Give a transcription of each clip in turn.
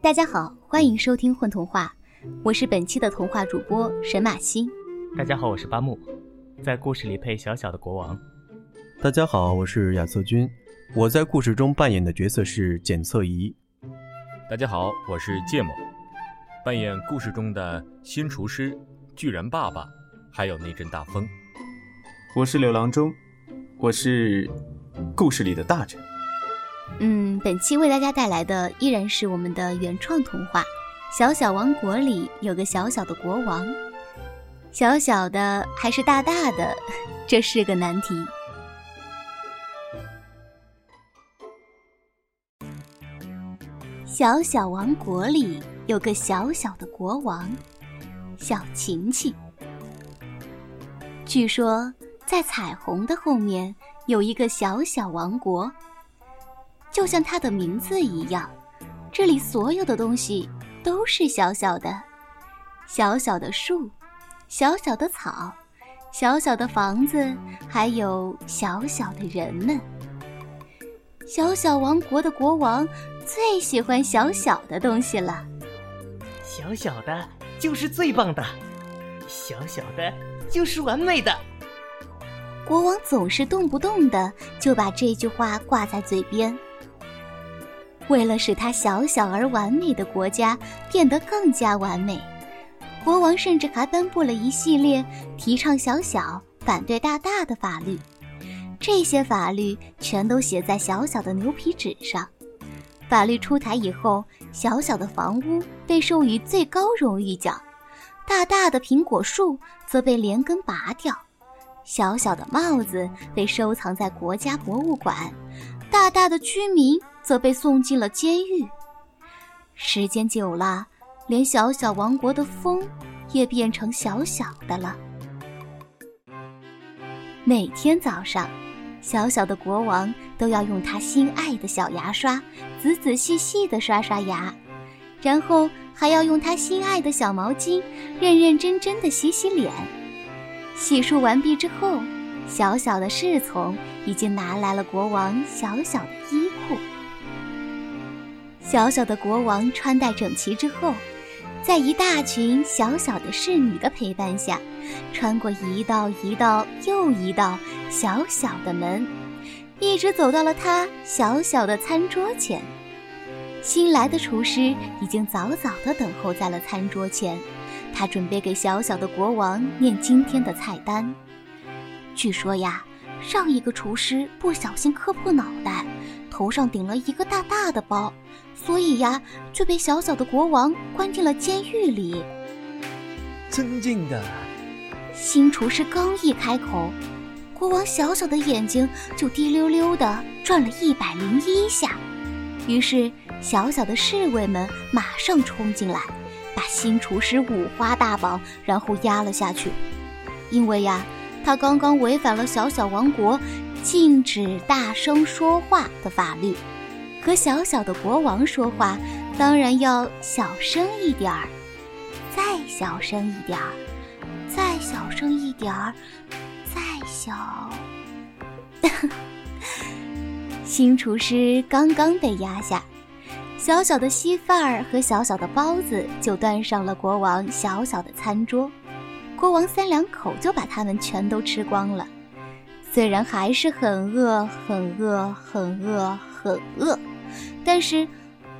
大家好，欢迎收听《混童话》，我是本期的童话主播沈马欣。大家好，我是巴木，在故事里配小小的国王。大家好，我是亚瑟君，我在故事中扮演的角色是检测仪。大家好，我是芥末，扮演故事中的新厨师、巨人爸爸，还有那阵大风。我是柳郎中，我是故事里的大臣。嗯，本期为大家带来的依然是我们的原创童话《小小王国》里有个小小的国王，小小的还是大大的，这是个难题。小小王国里有个小小的国王，小晴晴。据说在彩虹的后面有一个小小王国。就像它的名字一样，这里所有的东西都是小小的，小小的树，小小的草，小小的房子，还有小小的人们。小小王国的国王最喜欢小小的东西了。小小的就是最棒的，小小的就是完美的。国王总是动不动的就把这句话挂在嘴边。为了使他小小而完美的国家变得更加完美，国王甚至还颁布了一系列提倡小小、反对大大的法律。这些法律全都写在小小的牛皮纸上。法律出台以后，小小的房屋被授予最高荣誉奖，大大的苹果树则被连根拔掉，小小的帽子被收藏在国家博物馆，大大的居民。则被送进了监狱。时间久了，连小小王国的风也变成小小的了。每天早上，小小的国王都要用他心爱的小牙刷仔仔细细地刷刷牙，然后还要用他心爱的小毛巾认认真真的洗洗脸。洗漱完毕之后，小小的侍从已经拿来了国王小小的衣裤。小小的国王穿戴整齐之后，在一大群小小的侍女的陪伴下，穿过一道一道又一道小小的门，一直走到了他小小的餐桌前。新来的厨师已经早早地等候在了餐桌前，他准备给小小的国王念今天的菜单。据说呀，上一个厨师不小心磕破脑袋。头上顶了一个大大的包，所以呀，就被小小的国王关进了监狱里。尊敬的新厨师刚一开口，国王小小的眼睛就滴溜溜的转了一百零一下。于是，小小的侍卫们马上冲进来，把新厨师五花大绑，然后压了下去。因为呀，他刚刚违反了小小王国。禁止大声说话的法律，和小小的国王说话，当然要小声一点儿，再小声一点儿，再小声一点儿，再小。新厨师刚刚被压下，小小的稀饭儿和小小的包子就端上了国王小小的餐桌，国王三两口就把它们全都吃光了。虽然还是很饿，很饿，很饿，很饿，但是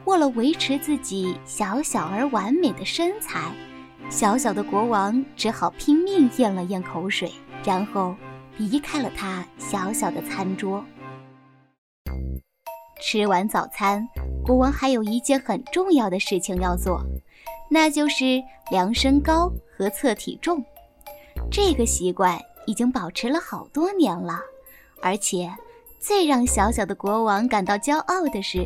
为了维持自己小小而完美的身材，小小的国王只好拼命咽了咽口水，然后离开了他小小的餐桌。吃完早餐，国王还有一件很重要的事情要做，那就是量身高和测体重。这个习惯。已经保持了好多年了，而且最让小小的国王感到骄傲的是，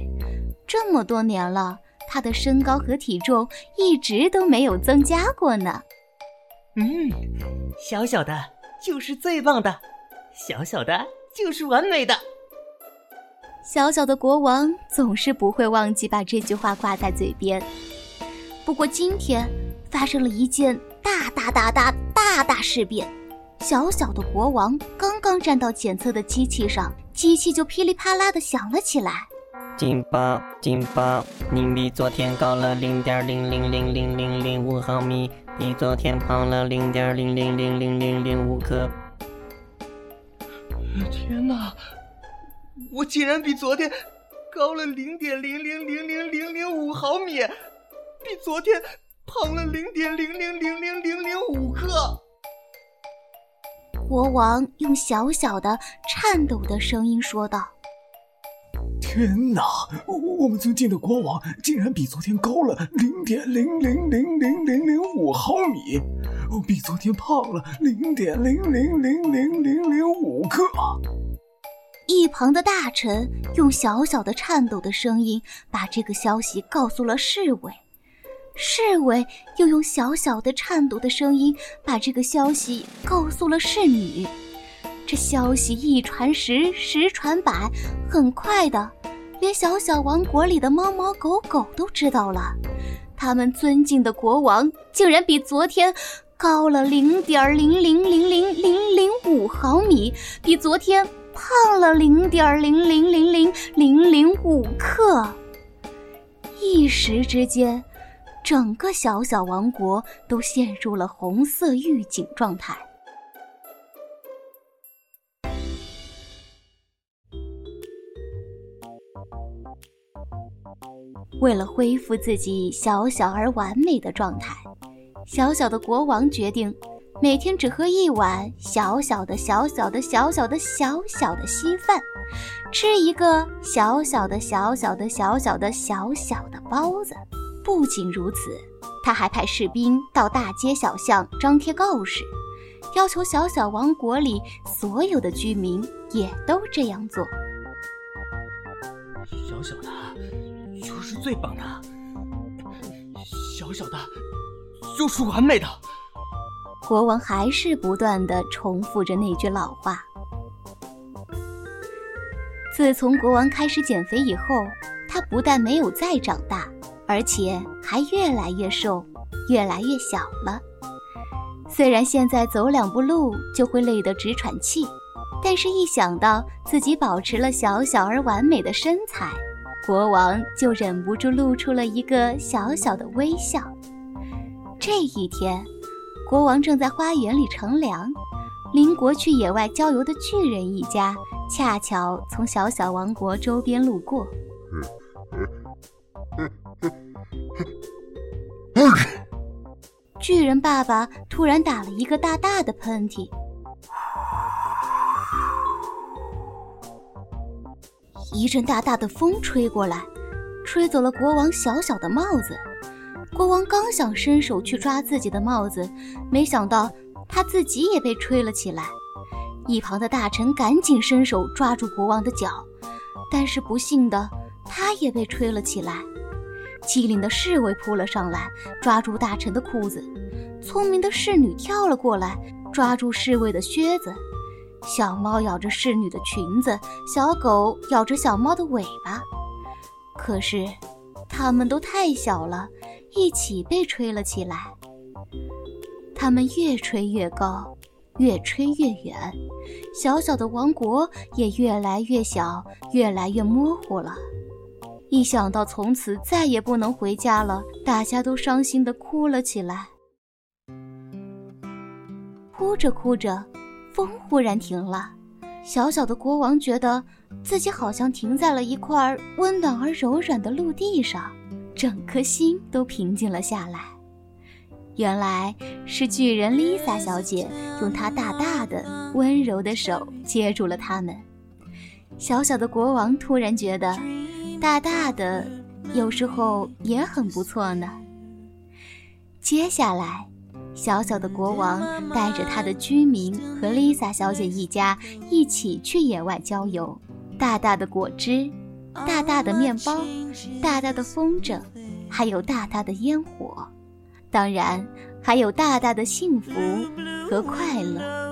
这么多年了，他的身高和体重一直都没有增加过呢。嗯，小小的就是最棒的，小小的就是完美的。小小的国王总是不会忘记把这句话挂在嘴边。不过今天发生了一件大大大大大大事变。小小的国王刚刚站到检测的机器上，机器就噼里啪啦的响了起来。警报！警报，您比昨天高了零点零零零零零零五毫米，比昨天胖了零点零零零零零零五克。天哪！我竟然比昨天高了零点零零零零零零五毫米，比昨天胖了零点零零零零零零五克。国王用小小的、颤抖的声音说道。天哪！我们尊敬的国王竟然比昨天高了零点零零零零零零五毫米，比昨天胖了零点零零零零零零五克。一旁的大臣用小小的、颤抖的声音把这个消息告诉了侍卫，侍卫又用小小的、颤抖的声音把这个消息告诉了侍女。这消息一传十，十传百，很快的，连小小王国里的猫猫狗狗都知道了。他们尊敬的国王竟然比昨天高了零点零零零零零零五毫米，比昨天胖了零点零零零零零零五克。一时之间，整个小小王国都陷入了红色预警状态。为了恢复自己小小而完美的状态，小小的国王决定每天只喝一碗小小的、小小的、小小的、小小的稀饭，吃一个小小的、小小的、小小的、小小的包子。不仅如此，他还派士兵到大街小巷张贴告示，要求小小王国里所有的居民也都这样做。小小的。就是最棒的，小小的，就是完美的。国王还是不断的重复着那句老话。自从国王开始减肥以后，他不但没有再长大，而且还越来越瘦，越来越小了。虽然现在走两步路就会累得直喘气，但是一想到自己保持了小小而完美的身材，国王就忍不住露出了一个小小的微笑。这一天，国王正在花园里乘凉，邻国去野外郊游的巨人一家恰巧从小小王国周边路过。巨人爸爸突然打了一个大大的喷嚏。一阵大大的风吹过来，吹走了国王小小的帽子。国王刚想伸手去抓自己的帽子，没想到他自己也被吹了起来。一旁的大臣赶紧伸手抓住国王的脚，但是不幸的，他也被吹了起来。机灵的侍卫扑了上来，抓住大臣的裤子；聪明的侍女跳了过来，抓住侍卫的靴子。小猫咬着侍女的裙子，小狗咬着小猫的尾巴。可是，它们都太小了，一起被吹了起来。它们越吹越高，越吹越远，小小的王国也越来越小，越来越模糊了。一想到从此再也不能回家了，大家都伤心的哭了起来。哭着哭着。风忽然停了，小小的国王觉得自己好像停在了一块温暖而柔软的陆地上，整颗心都平静了下来。原来是巨人丽萨小姐用她大大的、温柔的手接住了他们。小小的国王突然觉得，大大的有时候也很不错呢。接下来。小小的国王带着他的居民和丽萨小姐一家一起去野外郊游。大大的果汁，大大的面包，大大的风筝，还有大大的烟火，当然还有大大的幸福和快乐。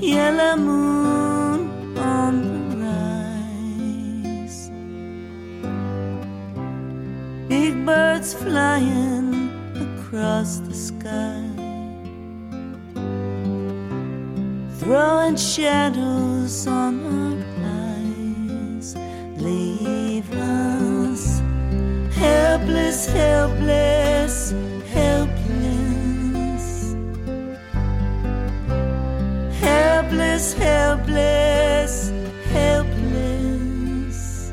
Yellow moon on the rise. Big birds flying across the sky, throwing shadows on our eyes. Leave us helpless, helpless, helpless, helpless, helpless, helpless,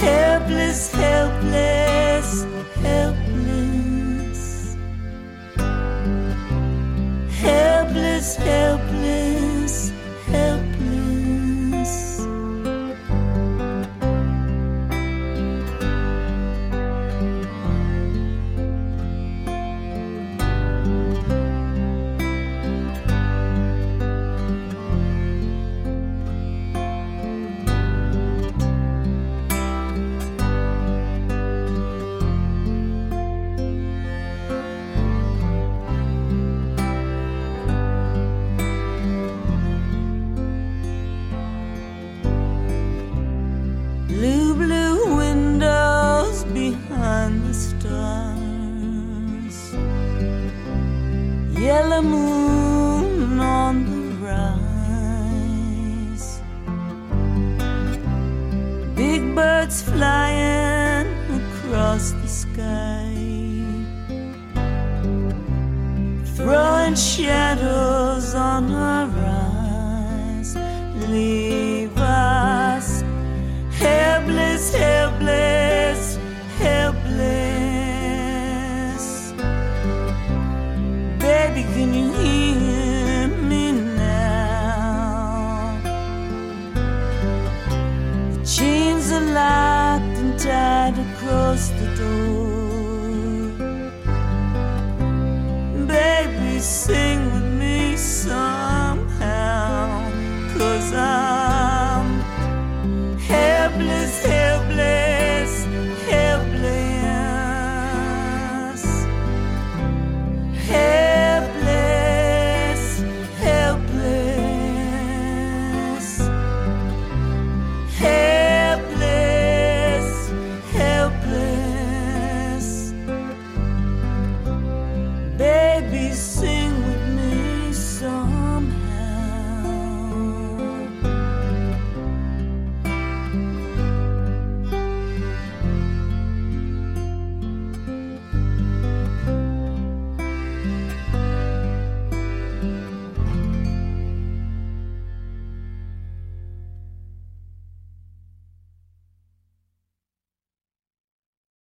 helpless, helpless, helpless, his hill. Birds flying across the sky. Throwing shadows on our eyes. Leave us helpless, helpless, helpless. Baby, can you across the door. Baby, sing with me somehow, cause I'm helpless.